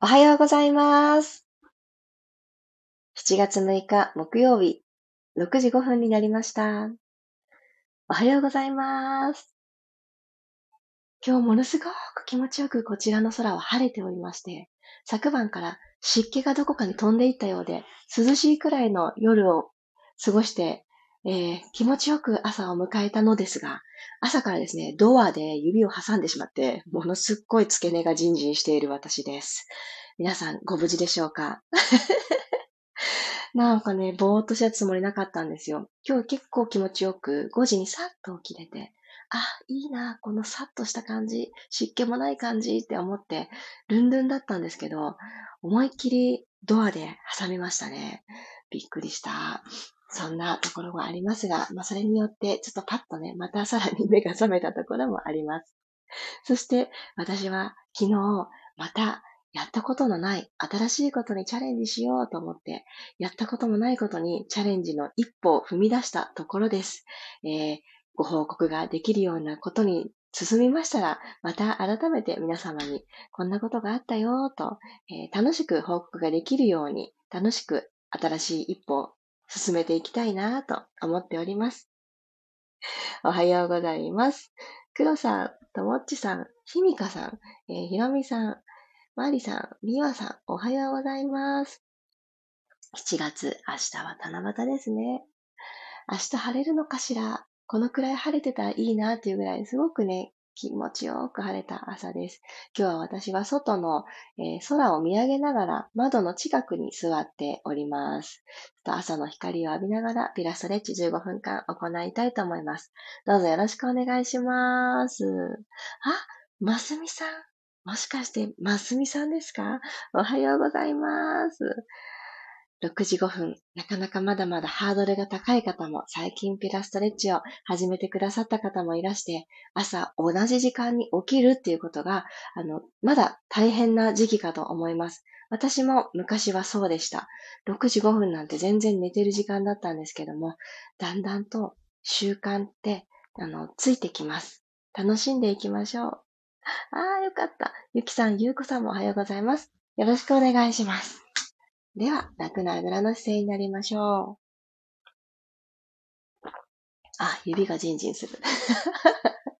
おはようございます。7月6日木曜日、6時5分になりました。おはようございます。今日ものすごく気持ちよくこちらの空は晴れておりまして、昨晩から湿気がどこかに飛んでいったようで、涼しいくらいの夜を過ごして、えー、気持ちよく朝を迎えたのですが、朝からですね、ドアで指を挟んでしまって、ものすっごい付け根がジンジンしている私です。皆さん、ご無事でしょうか？なんかね、ぼーっとしたつもりなかったんですよ。今日結構気持ちよく、5時にさっと起きれて、あ、いいな、このさっとした感じ、湿気もない感じって思って、ルンルンだったんですけど、思いっきりドアで挟みましたね。びっくりした。そんなところがありますが、まあ、それによって、ちょっとパッとね、またさらに 目が覚めたところもあります。そして、私は昨日、また、やったことのない新しいことにチャレンジしようと思って、やったこともないことにチャレンジの一歩を踏み出したところです。えー、ご報告ができるようなことに進みましたら、また改めて皆様にこんなことがあったよと、えー、楽しく報告ができるように、楽しく新しい一歩を進めていきたいなと思っております。おはようございます。黒さん、ともっちさん、ひみかさん、えー、ひろみさん、まりさん、みわさん、おはようございます。7月、明日は七夕ですね。明日晴れるのかしら？このくらい晴れてたらいいなっていうぐらい、すごくね、気持ちよく晴れた朝です。今日は私は外の、えー、空を見上げながら窓の近くに座っております。朝の光を浴びながらピラストレッチ15分間行いたいと思います。どうぞよろしくお願いします。あ、ますみさん。もしかして、ますみさんですか？おはようございます。6時5分、なかなかまだまだハードルが高い方も、最近ピラストレッチを始めてくださった方もいらして、朝同じ時間に起きるっていうことが、あの、まだ大変な時期かと思います。私も昔はそうでした。6時5分なんて全然寝てる時間だったんですけども、だんだんと習慣って、あの、ついてきます。楽しんでいきましょう。ああ、よかった。ゆきさん、ゆうこさんもおはようございます。よろしくお願いします。では、楽なあぐらの姿勢になりましょう。あ、指がジンジンする。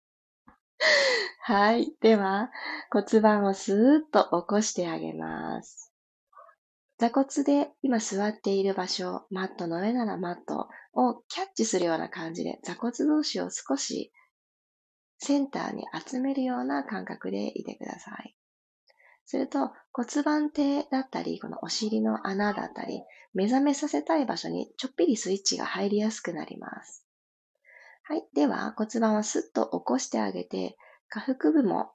はい。では、骨盤をスーッと起こしてあげます。座骨で今座っている場所、マットの上ならマットをキャッチするような感じで座骨同士を少しセンターに集めるような感覚でいてください。すると骨盤底だったり、このお尻の穴だったり、目覚めさせたい場所にちょっぴりスイッチが入りやすくなります。はい。では骨盤をスッと起こしてあげて、下腹部も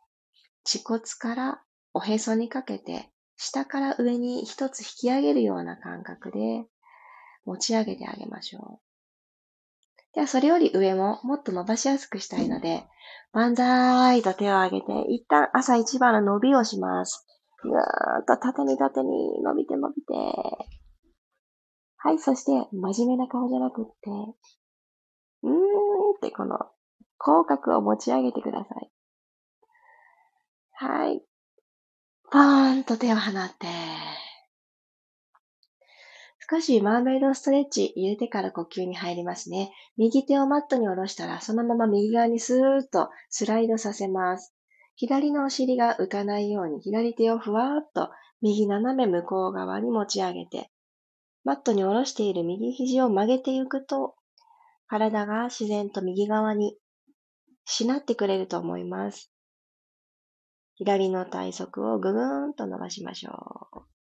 恥骨からおへそにかけて、下から上に一つ引き上げるような感覚で持ち上げてあげましょう。では、それより上ももっと伸ばしやすくしたいので、万歳と手を上げて、一旦朝一番の伸びをします。ぐーっと縦に縦に伸びて伸びて。はい、そして、真面目な顔じゃなくって、うーんってこの、口角を持ち上げてください。はい。ポーンと手を放って、少しマーメイドストレッチ入れてから呼吸に入りますね。右手をマットに下ろしたら、そのまま右側にスーッとスライドさせます。左のお尻が浮かないように、左手をふわーっと右斜め向こう側に持ち上げて、マットに下ろしている右肘を曲げていくと、体が自然と右側にしなってくれると思います。左の体側をぐぐーんと伸ばしましょう。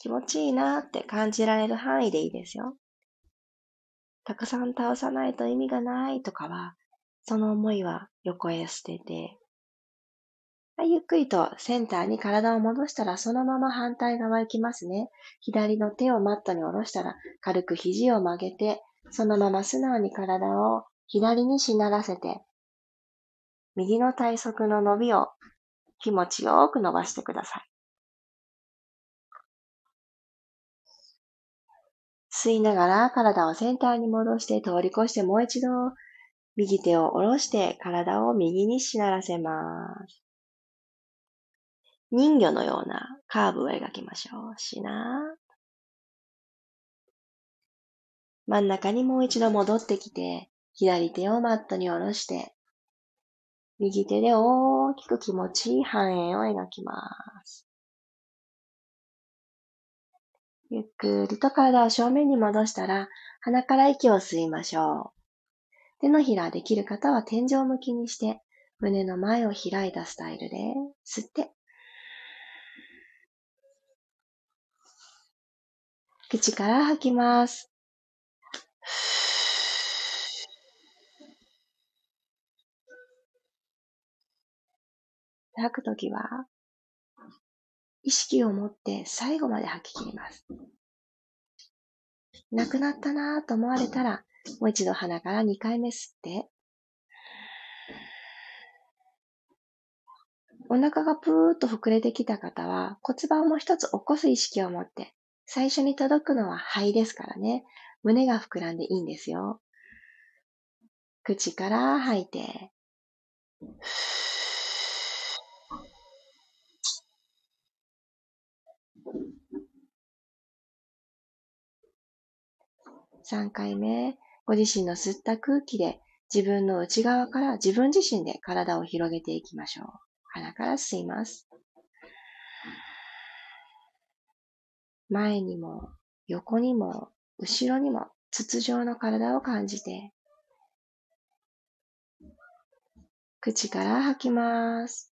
気持ちいいなって感じられる範囲でいいですよ。たくさん倒さないと意味がないとかは、その思いは横へ捨てて、ゆっくりとセンターに体を戻したらそのまま反対側行きますね。左の手をマットに下ろしたら軽く肘を曲げて、そのまま素直に体を左にしならせて、右の体側の伸びを気持ちよく伸ばしてください。吸いながら体をセンターに戻して通り越してもう一度右手を下ろして体を右にしならせます。人魚のようなカーブを描きましょう。しな真ん中にもう一度戻ってきて、左手をマットに下ろして、右手で大きく気持ちいい半円を描きます。ゆっくりと体を正面に戻したら、鼻から息を吸いましょう。手のひらできる方は天井向きにして、胸の前を開いたスタイルで吸って、口から吐きます。吐くときは、意識を持って最後まで吐き切ります。なくなったなぁと思われたら、もう一度鼻から2回目吸って、お腹がぷーっと膨れてきた方は骨盤も一つ起こす意識を持って、最初に届くのは肺ですからね。胸が膨らんでいいんですよ。口から吐いて、3回目、ご自身の吸った空気で自分の内側から自分自身で体を広げていきましょう。鼻から吸います。前にも横にも後ろにも筒状の体を感じて、口から吐きます。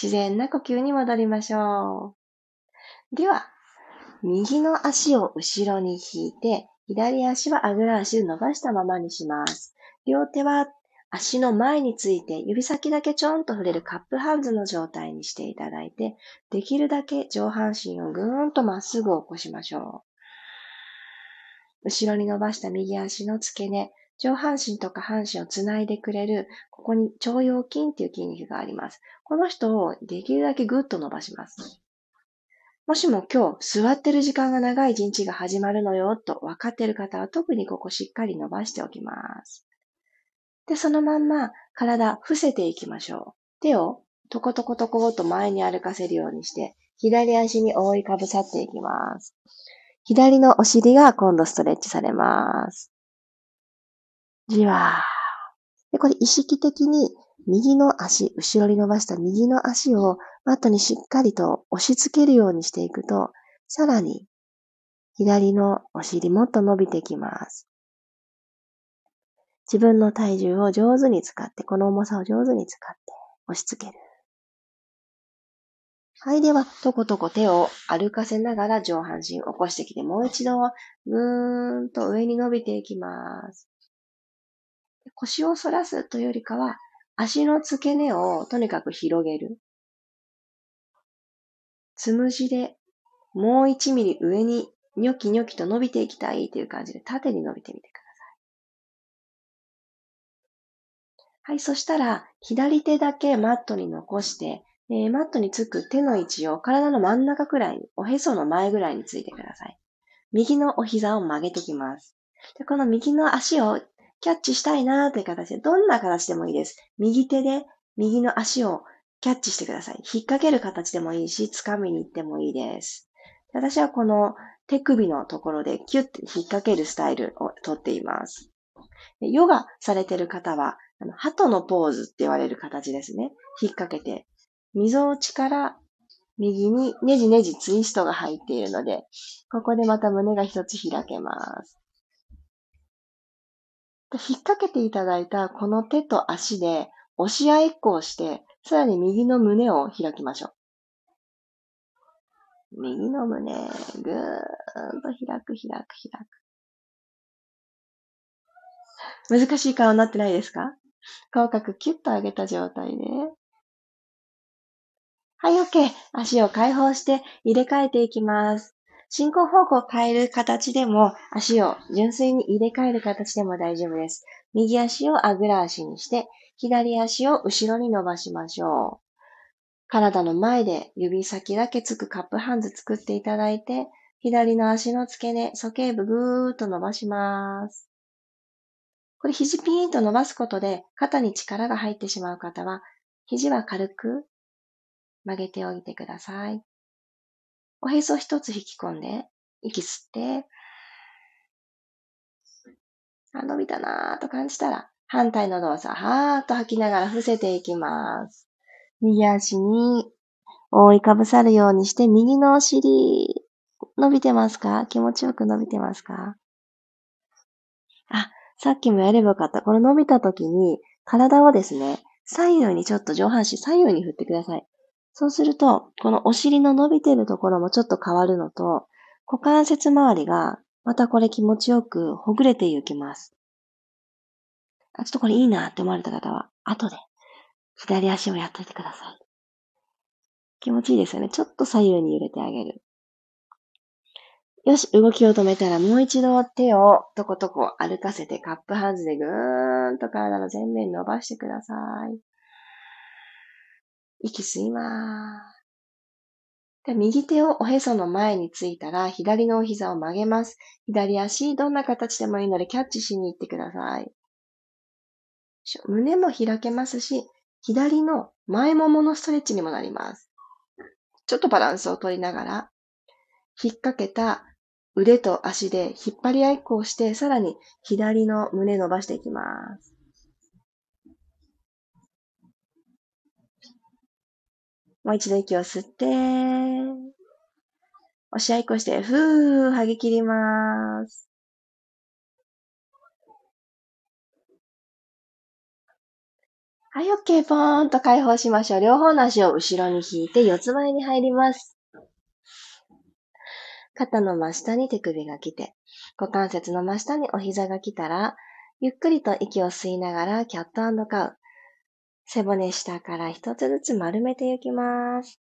自然な呼吸に戻りましょう。では、右の足を後ろに引いて、左足はあぐら足で伸ばしたままにします。両手は足の前について指先だけちょんと触れるカップハンズの状態にしていただいて、できるだけ上半身をぐーんとまっすぐ起こしましょう。後ろに伸ばした右足の付け根、上半身と下半身をつないでくれる、ここに腸腰筋っていう筋肉があります。この人をできるだけぐっと伸ばします。もしも今日座ってる時間が長い一日が始まるのよと分かっている方は特にここしっかり伸ばしておきます。で、そのまんま体伏せていきましょう。手をトコトコトコと前に歩かせるようにして、左足に覆いかぶさっていきます。左のお尻が今度ストレッチされます。じわー。で、これ意識的に右の足、後ろに伸ばした右の足をマットにしっかりと押し付けるようにしていくと、さらに左のお尻もっと伸びてきます。自分の体重を上手に使って、この重さを上手に使って押し付ける。はい、では、とことこ手を歩かせながら上半身起こしてきて、もう一度ぐーんと上に伸びていきます。腰を反らすというよりかは、足の付け根をとにかく広げる。つむじでもう1ミリ上にニョキニョキと伸びていきたいという感じで縦に伸びてみてください。はい、そしたら左手だけマットに残して、え、マットにつく手の位置を体の真ん中くらいに、おへその前ぐらいについてください。右のお膝を曲げてきます。でこの右の足をキャッチしたいなという形で、どんな形でもいいです。右手で右の足をキャッチしてください。引っ掛ける形でもいいし、掴みに行ってもいいです。私はこの手首のところでキュッて引っ掛けるスタイルをとっています。ヨガされてる方は、あの鳩のポーズって言われる形ですね。引っ掛けて、溝落ちから右にねじねじツイストが入っているので、ここでまた胸が一つ開けます。で引っ掛けていただいたこの手と足で押し合いっこをして、さらに右の胸を開きましょう。右の胸、ぐーんと開く、開く、開く。難しい顔になってないですか？口角キュッと上げた状態で。はい、OK。足を解放して入れ替えていきます。進行方向を変える形でも、足を純粋に入れ替える形でも大丈夫です。右足をあぐら足にして、左足を後ろに伸ばしましょう。体の前で指先だけつくカップハンズ作っていただいて、左の足の付け根、鼠径部ぐーっと伸ばします。これ肘ピーンと伸ばすことで肩に力が入ってしまう方は、肘は軽く曲げておいてください。おへそ一つ引き込んで、息吸って、あ、伸びたなぁと感じたら、反対の動作、はーっと吐きながら伏せていきます。右足に覆いかぶさるようにして、右のお尻、伸びてますか？気持ちよく伸びてますか？あ、さっきもやればよかった。この伸びた時に、体をですね、左右にちょっと上半身左右に振ってください。そうすると、このお尻の伸びてるところもちょっと変わるのと、股関節周りがまたこれ気持ちよくほぐれていきます。あ、ちょっとこれいいなって思われた方は、後で左足をやっといてください。気持ちいいですよね。ちょっと左右に揺れてあげる。よし、動きを止めたらもう一度手をとことこ歩かせてカップハンズでぐーんと体の前面伸ばしてください。息吸いまーす。で右手をおへその前についたら左のお膝を曲げます。左足、どんな形でもいいのでキャッチしに行ってください。胸も開けますし、左の前もものストレッチにもなります。ちょっとバランスを取りながら、引っ掛けた腕と足で引っ張り合いっこをして、さらに左の胸伸ばしていきます。もう一度息を吸って、押し合いっこして、ふー、吐き切ります。はい、OK。ポーンと解放しましょう。両方の足を後ろに引いて四つ前に入ります。肩の真下に手首が来て、股関節の真下にお膝が来たら、ゆっくりと息を吸いながらキャットカウ。背骨下から一つずつ丸めていきます。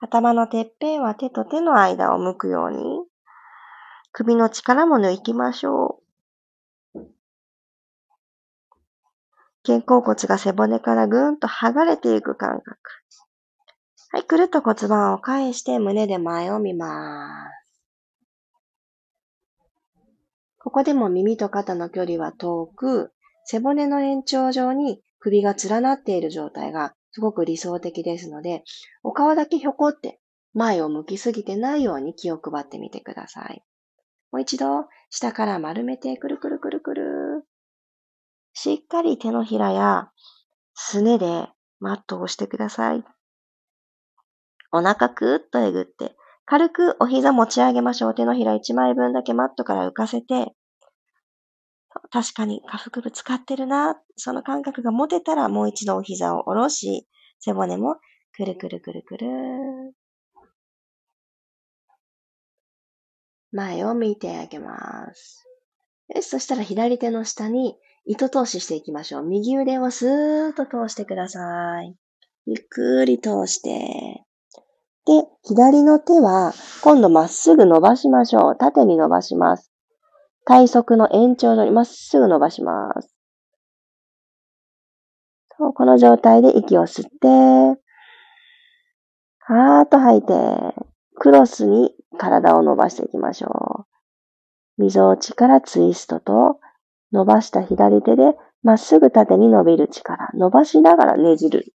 頭のてっぺんは手と手の間を向くように、首の力も抜きましょう。肩甲骨が背骨からぐんと剥がれていく感覚。はい、くるっと骨盤を返して胸で前を見ます。ここでも耳と肩の距離は遠く、背骨の延長上に首が連なっている状態がすごく理想的ですので、お顔だけひょこって前を向きすぎてないように気を配ってみてください。もう一度、下から丸めてくるくるくるくる。しっかり手のひらやすねでマットを押してください。お腹くーっとえぐって、軽くお膝持ち上げましょう。手のひら1枚分だけマットから浮かせて、確かに下腹部使ってるな。その感覚が持てたらもう一度お膝を下ろし、背骨もくるくるくるくる。前を向いてあげます。よし、そしたら左手の下に糸通ししていきましょう。右腕をスーッと通してください。ゆっくり通して。で、左の手は今度まっすぐ伸ばしましょう。縦に伸ばします。体側の延長上にまっすぐ伸ばします。そうこの状態で息を吸って、はーっと吐いて、クロスに体を伸ばしていきましょう。溝落ちからツイストと伸ばした左手でまっすぐ縦に伸びる力。伸ばしながらねじる。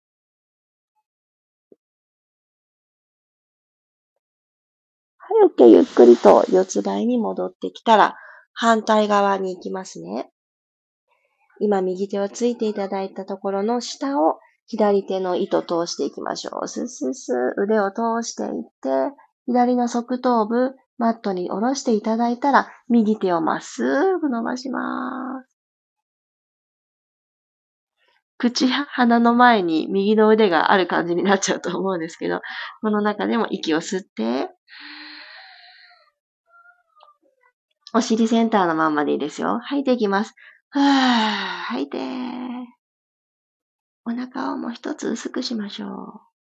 はい、OK。ゆっくりと四つ倍に戻ってきたら、反対側に行きますね。今右手をついていただいたところの下を左手の糸通していきましょう。ススス腕を通していって、左の側頭部、マットに下ろしていただいたら、右手をまっすぐ伸ばします。口や鼻の前に右の腕がある感じになっちゃうと思うんですけど、この中でも息を吸って、お尻センターのままでいいですよ。吐いていきます。はぁ、吐いて。お腹をもう一つ薄くしましょう。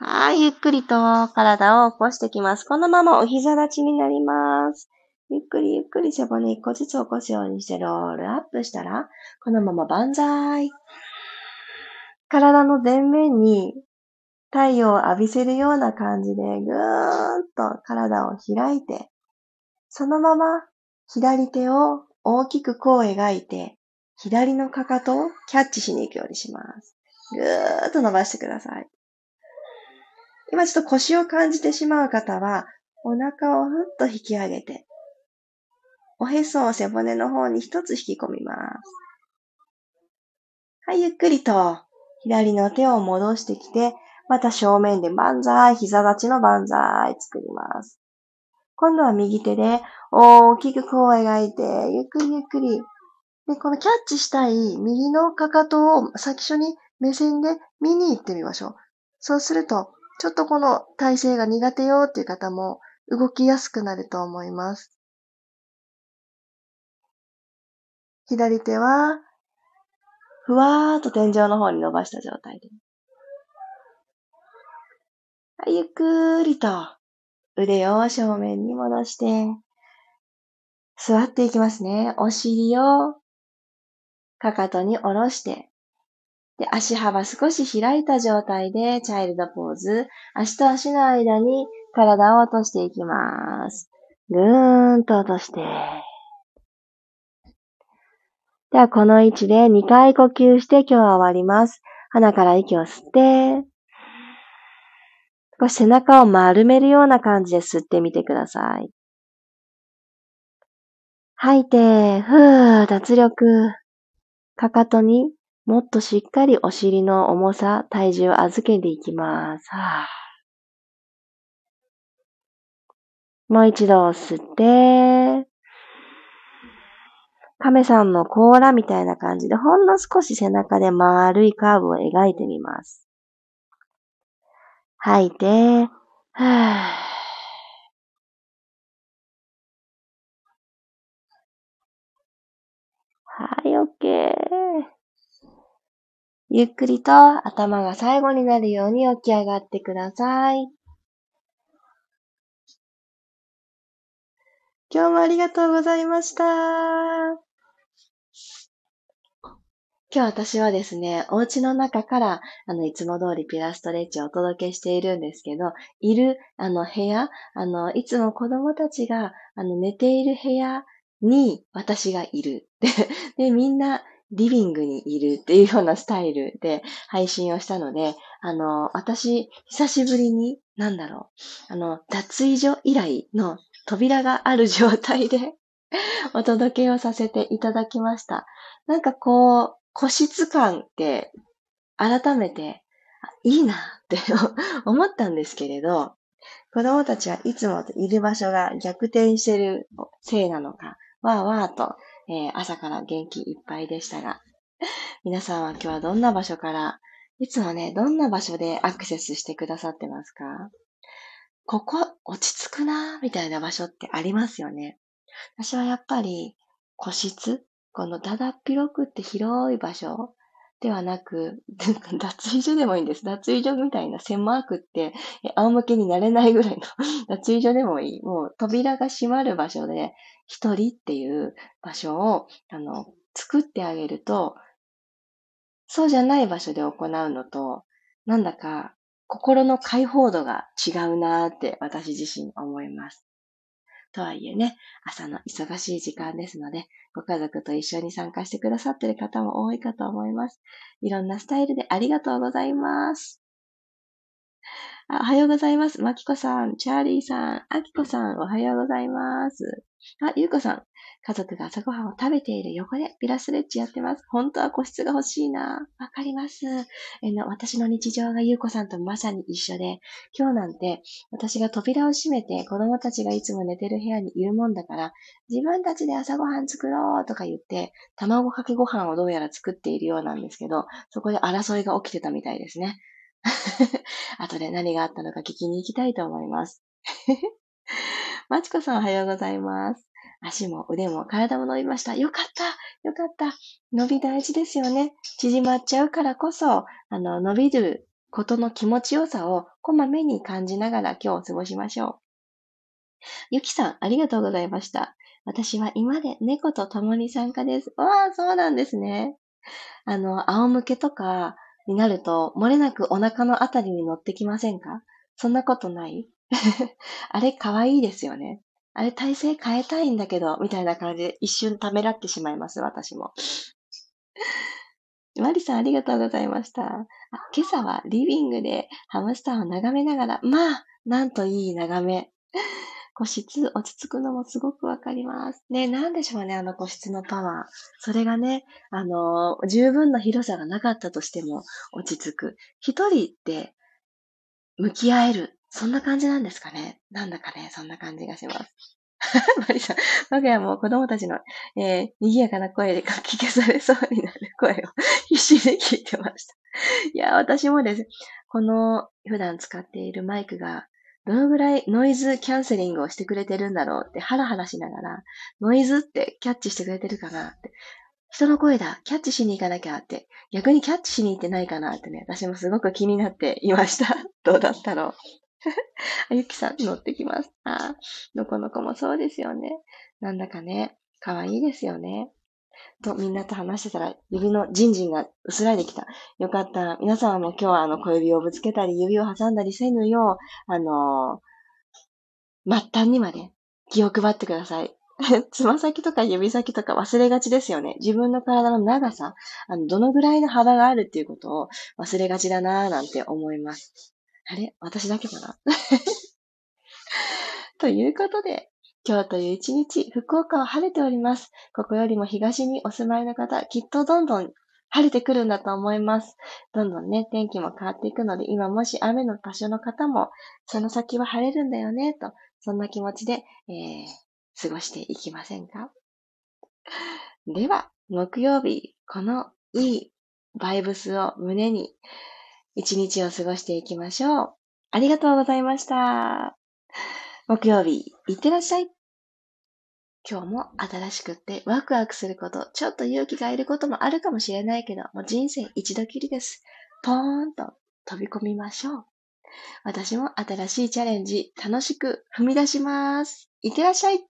はい、ゆっくりと体を起こしてきます。このままお膝立ちになります。ゆっくりゆっくり背骨一個ずつ起こすようにしてロールアップしたら、このまま万歳。体の前面に太陽を浴びせるような感じでぐーんと体を開いて、そのまま左手を大きくこう描いて、左のかかとをキャッチしに行くようにします。ぐーっと伸ばしてください。今ちょっと腰を感じてしまう方は、お腹をふっと引き上げて、おへそを背骨の方に一つ引き込みます。はい、ゆっくりと左の手を戻してきて、また正面で万歳、膝立ちの万歳作ります。今度は右手で大きくこう描いて、ゆっくりゆっくり。で、このキャッチしたい右のかかとを最初に目線で見に行ってみましょう。そうすると、ちょっとこの体勢が苦手よっていう方も動きやすくなると思います。左手は、ふわーっと天井の方に伸ばした状態で。ゆっくりと腕を正面に戻して、座っていきますね。お尻をかかとに下ろして、で、足幅少し開いた状態で、チャイルドポーズ。足と足の間に体を落としていきます。ぐーんと落として。では、この位置で2回呼吸して今日は終わります。鼻から息を吸って、少し背中を丸めるような感じで吸ってみてください。吐いて、ふー、脱力。かかとにもっとしっかりお尻の重さ、体重を預けていきます。もう一度吸って、亀さんの甲羅みたいな感じで、ほんの少し背中で丸いカーブを描いてみます。吐いて、はぁ。はい、OK。ゆっくりと頭が最後になるように起き上がってください。今日もありがとうございました。今日私はですね、お家の中から、あの、いつも通りピラストレッチをお届けしているんですけど、いる、あの、部屋、あの、いつも子供たちが、あの、寝ている部屋に私がいる。で、でみんなリビングにいるっていうようなスタイルで配信をしたので、あの、私、久しぶりに、なんだろう、あの、脱衣所以来の扉がある状態でお届けをさせていただきました。なんかこう、個室感って改めていいなって 思ったんですけれど、子供たちはいつもいる場所が逆転してるせいなのか、わーわーと、えー、朝から元気いっぱいでしたが、皆さんは今日はどんな場所から、いつもね、どんな場所でアクセスしてくださってますか？ここ落ち着くなーみたいな場所ってありますよね。私はやっぱり個室このだだっ広くって広い場所ではなく、脱衣所でもいいんです。脱衣所みたいな狭くって、仰向けになれないぐらいの 脱衣所でもいい。もう扉が閉まる場所で、一人っていう場所を、あの、作ってあげると、そうじゃない場所で行うのと、なんだか心の解放度が違うなーって私自身思います。とはいえね、朝の忙しい時間ですので、ご家族と一緒に参加してくださっている方も多いかと思います。いろんなスタイルでありがとうございます。あおはようございます。まきこさん、チャーリーさん、あきこさん、おはようございます。あ、ゆうこさん、家族が朝ごはんを食べている横でピラストレッチやってます。本当は個室が欲しいな。わかります。えの私の日常がゆうこさんとまさに一緒で、今日なんて私が扉を閉めて子供たちがいつも寝てる部屋にいるもんだから、自分たちで朝ごはん作ろうとか言って、卵かけご飯をどうやら作っているようなんですけど、そこで争いが起きてたみたいですね。後で何があったのか聞きに行きたいと思います。まちこさんおはようございます。足も腕も体も伸びました。よかったよかった伸び大事ですよね。縮まっちゃうからこそ、あの、伸びることの気持ちよさをこまめに感じながら今日を過ごしましょう。ゆきさん、ありがとうございました。私は今で猫と共に参加です。わあ、そうなんですね。あの、仰向けとか、になると、漏れなくお腹のあたりに乗ってきませんか？そんなことない？あれ可愛いですよね。あれ体勢変えたいんだけど、みたいな感じで一瞬ためらってしまいます、私も。マリさんありがとうございました。今朝はリビングでハムスターを眺めながら、まあ、なんといい眺め。個室、落ち着くのもすごくわかります。ね、なんでしょうね、あの個室のパワー。それがね、あの、十分な広さがなかったとしても落ち着く。一人って向き合える。そんな感じなんですかね？なんだかね、そんな感じがします。マリさん、我が家も子供たちの、えー、賑やかな声でかき消されそうになる声を 必死で聞いてました。いや、私もです。この普段使っているマイクがどのぐらいノイズキャンセリングをしてくれてるんだろうってハラハラしながら、ノイズってキャッチしてくれてるかなって。人の声だ、キャッチしに行かなきゃって、逆にキャッチしに行ってないかなってね、私もすごく気になっていました。どうだったろう。あゆきさん乗ってきます。ああ、のこのこもそうですよね。なんだかね、かわいいですよね。とみんなと話してたら、指のジンジンが薄らいできた。よかった。皆さんも今日はあの小指をぶつけたり、指を挟んだりせぬよう、あのー、末端にまで気を配ってください。つま先とか指先とか忘れがちですよね。自分の体の長さ、あの、どのぐらいの幅があるっていうことを忘れがちだなぁなんて思います。あれ私だけかな？ということで、今日という一日、福岡は晴れております。ここよりも東にお住まいの方、きっとどんどん晴れてくるんだと思います。どんどんね、天気も変わっていくので、今もし雨の場所の方も、その先は晴れるんだよね、と、そんな気持ちで、えー、過ごしていきませんか？では、木曜日、このいいバイブスを胸に、一日を過ごしていきましょう。ありがとうございました。木曜日、いってらっしゃい。今日も新しくってワクワクすること、ちょっと勇気がいることもあるかもしれないけど、もう人生一度きりです。ポーンと飛び込みましょう。私も新しいチャレンジ、楽しく踏み出します。いってらっしゃい。